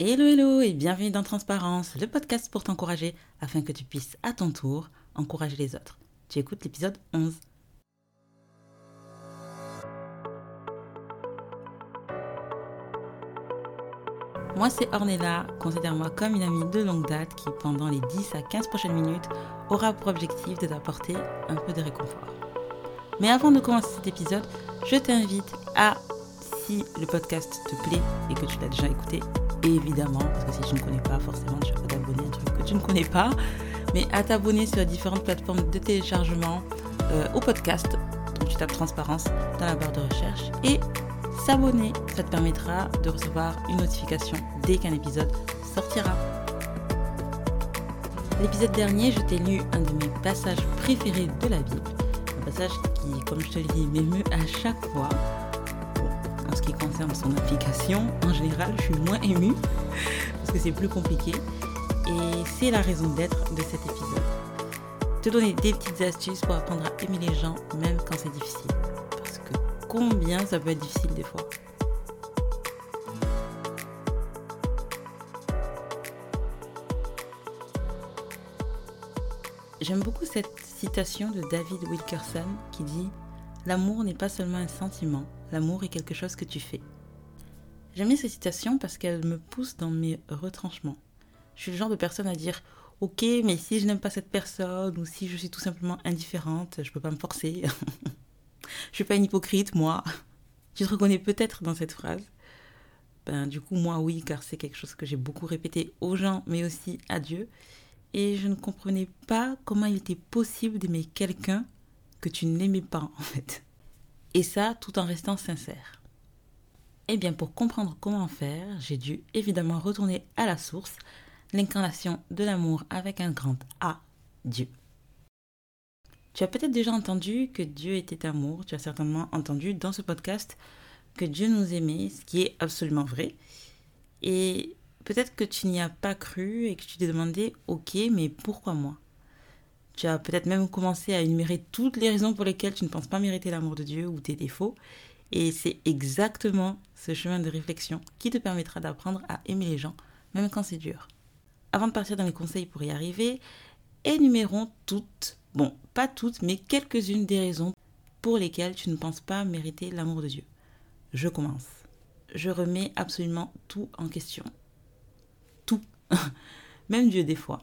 Hello hello et bienvenue dans Transparence, le podcast pour t'encourager afin que tu puisses à ton tour encourager les autres. Tu écoutes l'épisode 11. Moi c'est Ornella, considère-moi comme une amie de longue date qui pendant les 10 à 15 prochaines minutes aura pour objectif de t'apporter un peu de réconfort. Mais avant de commencer cet épisode, je t'invite à, si le podcast te plaît et que tu l'as déjà écouté, évidemment, parce que si tu ne connais pas, forcément tu vas t'abonner à un truc que tu ne connais pas, mais à t'abonner sur différentes plateformes de téléchargement euh, au podcast. Donc tu tapes transparence dans la barre de recherche et s'abonner. Ça te permettra de recevoir une notification dès qu'un épisode sortira. L'épisode dernier, je t'ai lu un de mes passages préférés de la Bible. Un passage qui, comme je te l'ai dit, m'émeut à chaque fois. En ce qui concerne son application, en général, je suis moins émue parce que c'est plus compliqué. Et c'est la raison d'être de cet épisode. Te donner des petites astuces pour apprendre à aimer les gens, même quand c'est difficile combien ça peut être difficile des fois. J'aime beaucoup cette citation de David Wilkerson qui dit L'amour n'est pas seulement un sentiment, l'amour est quelque chose que tu fais. J'aime bien cette citation parce qu'elle me pousse dans mes retranchements. Je suis le genre de personne à dire Ok, mais si je n'aime pas cette personne ou si je suis tout simplement indifférente, je peux pas me forcer. Je suis pas une hypocrite, moi. Tu te reconnais peut-être dans cette phrase. Ben, du coup, moi, oui, car c'est quelque chose que j'ai beaucoup répété aux gens, mais aussi à Dieu. Et je ne comprenais pas comment il était possible d'aimer quelqu'un que tu n'aimais pas, en fait. Et ça, tout en restant sincère. Eh bien, pour comprendre comment faire, j'ai dû évidemment retourner à la source, l'incarnation de l'amour avec un grand A, Dieu. Tu as peut-être déjà entendu que Dieu était amour. Tu as certainement entendu dans ce podcast que Dieu nous aimait, ce qui est absolument vrai. Et peut-être que tu n'y as pas cru et que tu t'es demandé, ok, mais pourquoi moi? Tu as peut-être même commencé à énumérer toutes les raisons pour lesquelles tu ne penses pas mériter l'amour de Dieu ou tes défauts. Et c'est exactement ce chemin de réflexion qui te permettra d'apprendre à aimer les gens, même quand c'est dur. Avant de partir dans les conseils pour y arriver, énumérons toutes Bon, pas toutes, mais quelques-unes des raisons pour lesquelles tu ne penses pas mériter l'amour de Dieu. Je commence. Je remets absolument tout en question. Tout. Même Dieu des fois.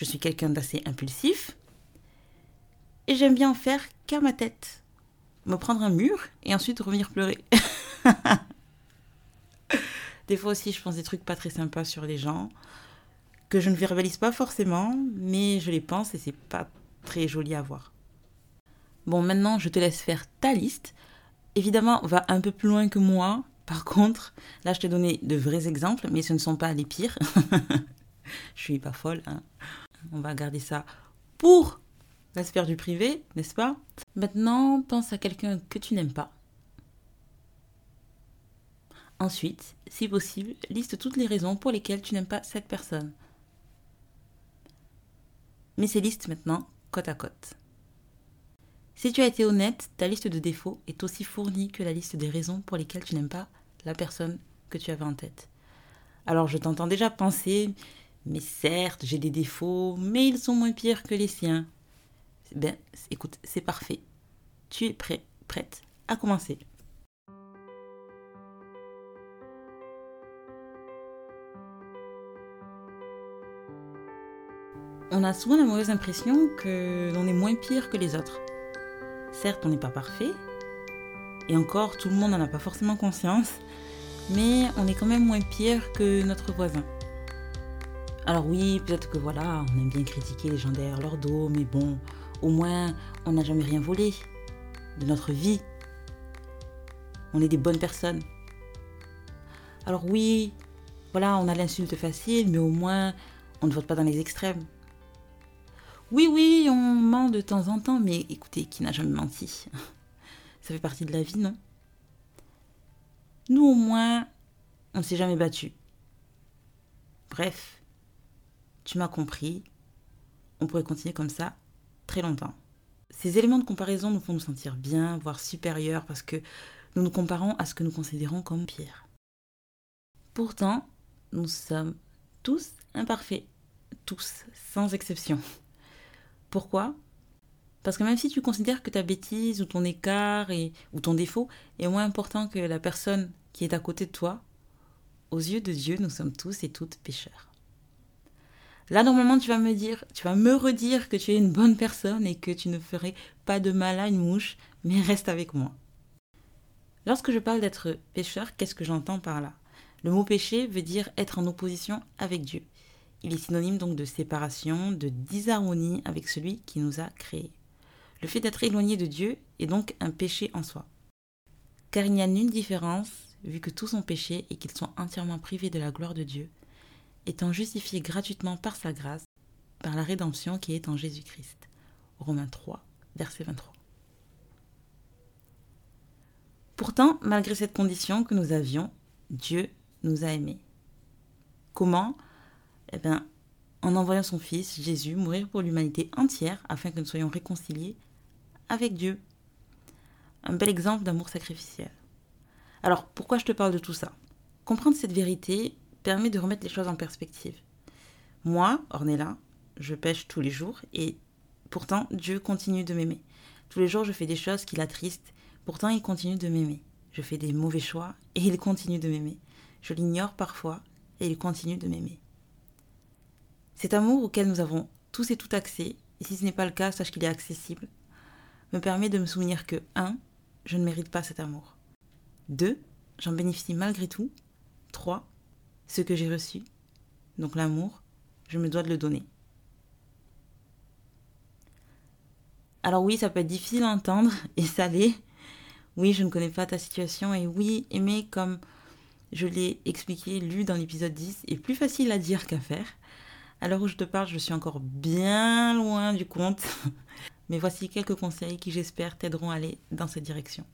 Je suis quelqu'un d'assez impulsif et j'aime bien en faire qu'à ma tête. Me prendre un mur et ensuite revenir pleurer. des fois aussi, je pense des trucs pas très sympas sur les gens que je ne verbalise pas forcément, mais je les pense et c'est pas très joli à voir. Bon, maintenant, je te laisse faire ta liste. Évidemment, va un peu plus loin que moi. Par contre, là, je t'ai donné de vrais exemples, mais ce ne sont pas les pires. je suis pas folle. Hein. On va garder ça pour la sphère du privé, n'est-ce pas? Maintenant, pense à quelqu'un que tu n'aimes pas. Ensuite, si possible, liste toutes les raisons pour lesquelles tu n'aimes pas cette personne. Mais ces listes maintenant côte à côte. Si tu as été honnête, ta liste de défauts est aussi fournie que la liste des raisons pour lesquelles tu n'aimes pas la personne que tu avais en tête. Alors je t'entends déjà penser, mais certes, j'ai des défauts, mais ils sont moins pires que les siens. Ben, écoute, c'est parfait. Tu es prêt, prête à commencer. on a souvent la mauvaise impression que l'on est moins pire que les autres. Certes, on n'est pas parfait, et encore, tout le monde n'en a pas forcément conscience, mais on est quand même moins pire que notre voisin. Alors oui, peut-être que voilà, on aime bien critiquer les gens derrière leur dos, mais bon, au moins, on n'a jamais rien volé de notre vie. On est des bonnes personnes. Alors oui, voilà, on a l'insulte facile, mais au moins, on ne vote pas dans les extrêmes. Oui, oui, on ment de temps en temps, mais écoutez, qui n'a jamais menti? Ça fait partie de la vie, non? Nous, au moins, on ne s'est jamais battu. Bref, tu m'as compris. On pourrait continuer comme ça très longtemps. Ces éléments de comparaison nous font nous sentir bien, voire supérieurs, parce que nous nous comparons à ce que nous considérons comme pire. Pourtant, nous sommes tous imparfaits. Tous, sans exception. Pourquoi? Parce que même si tu considères que ta bêtise ou ton écart ou ton défaut est moins important que la personne qui est à côté de toi, aux yeux de Dieu, nous sommes tous et toutes pécheurs. Là, normalement, tu vas me dire, tu vas me redire que tu es une bonne personne et que tu ne ferais pas de mal à une mouche, mais reste avec moi. Lorsque je parle d'être pécheur, qu'est-ce que j'entends par là? Le mot péché veut dire être en opposition avec Dieu. Il est synonyme donc de séparation, de disharmonie avec celui qui nous a créés. Le fait d'être éloigné de Dieu est donc un péché en soi. Car il n'y a nulle différence, vu que tous ont péché et qu'ils sont entièrement privés de la gloire de Dieu, étant justifiés gratuitement par sa grâce, par la rédemption qui est en Jésus-Christ. Romains 3, verset 23. Pourtant, malgré cette condition que nous avions, Dieu nous a aimés. Comment? Eh bien, en envoyant son Fils, Jésus, mourir pour l'humanité entière afin que nous soyons réconciliés avec Dieu. Un bel exemple d'amour sacrificiel. Alors, pourquoi je te parle de tout ça? Comprendre cette vérité permet de remettre les choses en perspective. Moi, Ornella, je pêche tous les jours et pourtant Dieu continue de m'aimer. Tous les jours, je fais des choses qui l'attristent, pourtant il continue de m'aimer. Je fais des mauvais choix et il continue de m'aimer. Je l'ignore parfois et il continue de m'aimer. Cet amour auquel nous avons tous et tout accès, et si ce n'est pas le cas, sache qu'il est accessible, me permet de me souvenir que 1. Je ne mérite pas cet amour. 2. J'en bénéficie malgré tout. 3 ce que j'ai reçu, donc l'amour, je me dois de le donner. Alors oui, ça peut être difficile à entendre et ça l'est. Oui, je ne connais pas ta situation et oui, aimer comme je l'ai expliqué, lu dans l'épisode 10, est plus facile à dire qu'à faire. Alors où je te parle, je suis encore bien loin du compte. Mais voici quelques conseils qui j'espère t'aideront à aller dans cette direction.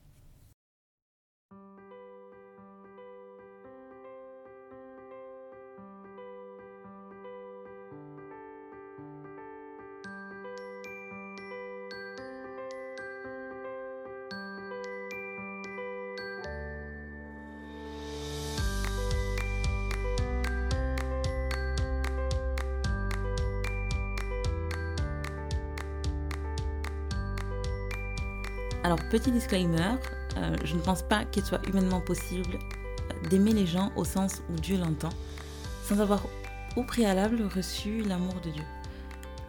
Alors, petit disclaimer, euh, je ne pense pas qu'il soit humainement possible d'aimer les gens au sens où Dieu l'entend, sans avoir au préalable reçu l'amour de Dieu.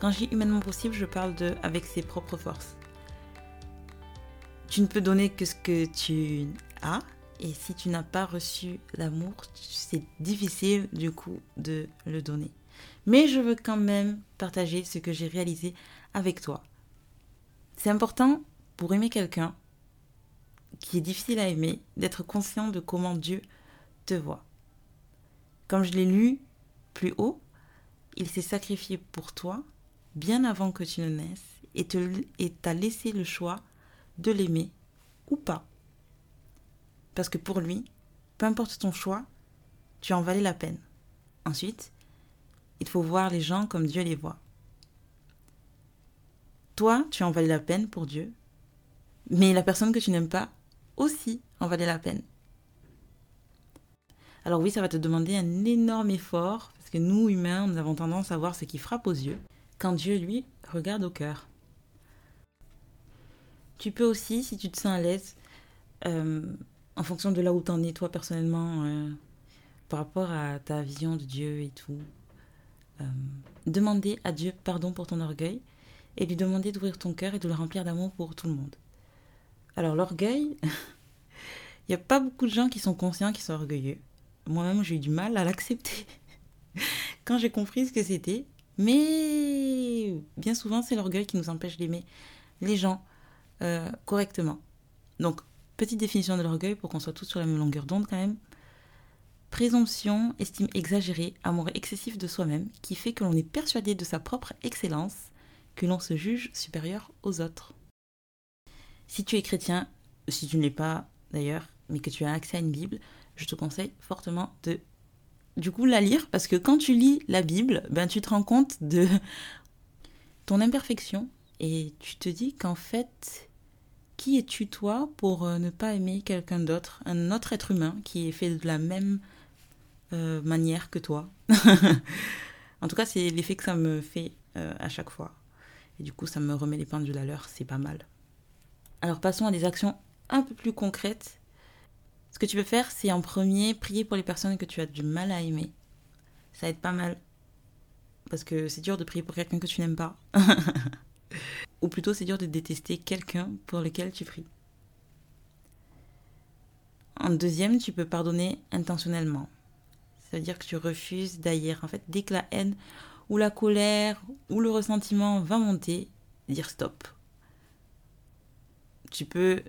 Quand je dis humainement possible, je parle de avec ses propres forces. Tu ne peux donner que ce que tu as, et si tu n'as pas reçu l'amour, c'est difficile du coup de le donner. Mais je veux quand même partager ce que j'ai réalisé avec toi. C'est important pour aimer quelqu'un qui est difficile à aimer, d'être conscient de comment Dieu te voit. Comme je l'ai lu plus haut, il s'est sacrifié pour toi bien avant que tu ne naisses et t'a laissé le choix de l'aimer ou pas. Parce que pour lui, peu importe ton choix, tu en valais la peine. Ensuite, il faut voir les gens comme Dieu les voit. Toi, tu en valais la peine pour Dieu mais la personne que tu n'aimes pas aussi en valait la peine. Alors oui, ça va te demander un énorme effort, parce que nous, humains, nous avons tendance à voir ce qui frappe aux yeux, quand Dieu, lui, regarde au cœur. Tu peux aussi, si tu te sens à l'aise, euh, en fonction de là où tu en es, toi, personnellement, euh, par rapport à ta vision de Dieu et tout, euh, demander à Dieu pardon pour ton orgueil et lui demander d'ouvrir ton cœur et de le remplir d'amour pour tout le monde. Alors l'orgueil, il n'y a pas beaucoup de gens qui sont conscients qu'ils sont orgueilleux. Moi-même, j'ai eu du mal à l'accepter quand j'ai compris ce que c'était. Mais bien souvent, c'est l'orgueil qui nous empêche d'aimer les gens euh, correctement. Donc, petite définition de l'orgueil pour qu'on soit tous sur la même longueur d'onde quand même. Présomption, estime exagérée, amour excessif de soi-même, qui fait que l'on est persuadé de sa propre excellence, que l'on se juge supérieur aux autres. Si tu es chrétien, si tu ne l'es pas d'ailleurs, mais que tu as accès à une Bible, je te conseille fortement de du coup la lire parce que quand tu lis la Bible, ben tu te rends compte de ton imperfection et tu te dis qu'en fait qui es-tu toi pour euh, ne pas aimer quelqu'un d'autre, un autre être humain qui est fait de la même euh, manière que toi? en tout cas, c'est l'effet que ça me fait euh, à chaque fois. Et du coup, ça me remet les pendules à l'heure, c'est pas mal. Alors passons à des actions un peu plus concrètes. Ce que tu peux faire, c'est en premier prier pour les personnes que tu as du mal à aimer. Ça aide pas mal. Parce que c'est dur de prier pour quelqu'un que tu n'aimes pas. Ou plutôt, c'est dur de détester quelqu'un pour lequel tu pries. En deuxième, tu peux pardonner intentionnellement. Ça veut dire que tu refuses d'ailleurs. En fait, dès que la haine ou la colère ou le ressentiment va monter, dire stop. Tu peux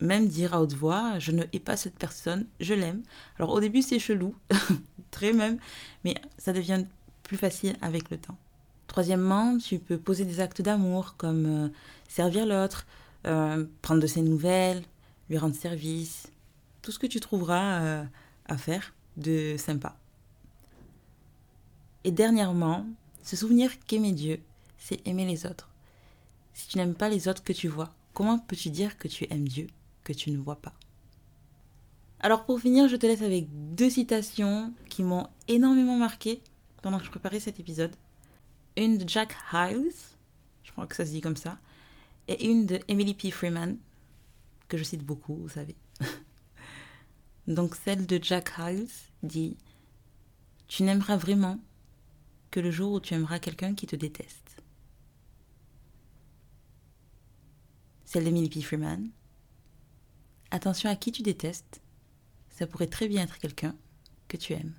même dire à haute voix, je ne hais pas cette personne, je l'aime. Alors au début c'est chelou, très même, mais ça devient plus facile avec le temps. Troisièmement, tu peux poser des actes d'amour comme euh, servir l'autre, euh, prendre de ses nouvelles, lui rendre service, tout ce que tu trouveras euh, à faire de sympa. Et dernièrement, se souvenir qu'aimer Dieu, c'est aimer les autres. Si tu n'aimes pas les autres que tu vois, comment peux-tu dire que tu aimes Dieu que tu ne vois pas? Alors pour finir, je te laisse avec deux citations qui m'ont énormément marqué pendant que je préparais cet épisode. Une de Jack Hiles, je crois que ça se dit comme ça, et une de Emily P. Freeman, que je cite beaucoup, vous savez. Donc celle de Jack Hiles dit Tu n'aimeras vraiment que le jour où tu aimeras quelqu'un qui te déteste. Celle d'Emily P. Freeman Attention à qui tu détestes, ça pourrait très bien être quelqu'un que tu aimes.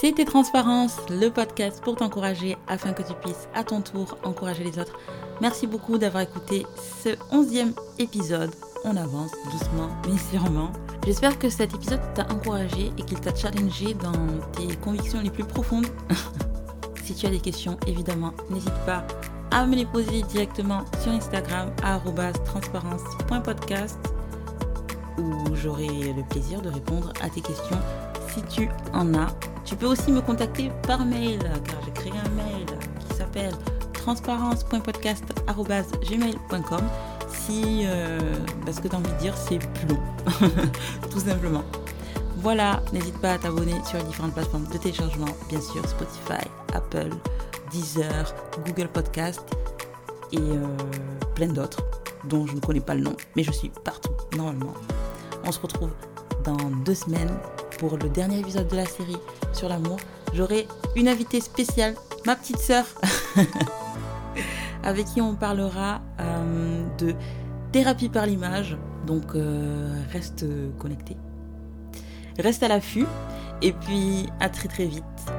C'était Transparence, le podcast pour t'encourager afin que tu puisses à ton tour encourager les autres. Merci beaucoup d'avoir écouté ce onzième épisode. On avance doucement mais sûrement. J'espère que cet épisode t'a encouragé et qu'il t'a challengé dans tes convictions les plus profondes. si tu as des questions, évidemment, n'hésite pas à me les poser directement sur Instagram à transparence.podcast où j'aurai le plaisir de répondre à tes questions si tu en as. Tu peux aussi me contacter par mail, car j'ai créé un mail qui s'appelle transparence.podcast.gmail.com si euh, ce que tu as envie de dire c'est plus long, tout simplement. Voilà, n'hésite pas à t'abonner sur les différentes plateformes de téléchargement, bien sûr Spotify, Apple, Deezer, Google Podcast et euh, plein d'autres dont je ne connais pas le nom, mais je suis partout normalement. On se retrouve dans deux semaines pour le dernier épisode de la série sur l'amour. J'aurai une invitée spéciale, ma petite sœur, avec qui on parlera euh, de thérapie par l'image. Donc euh, reste connecté. Reste à l'affût. Et puis à très très vite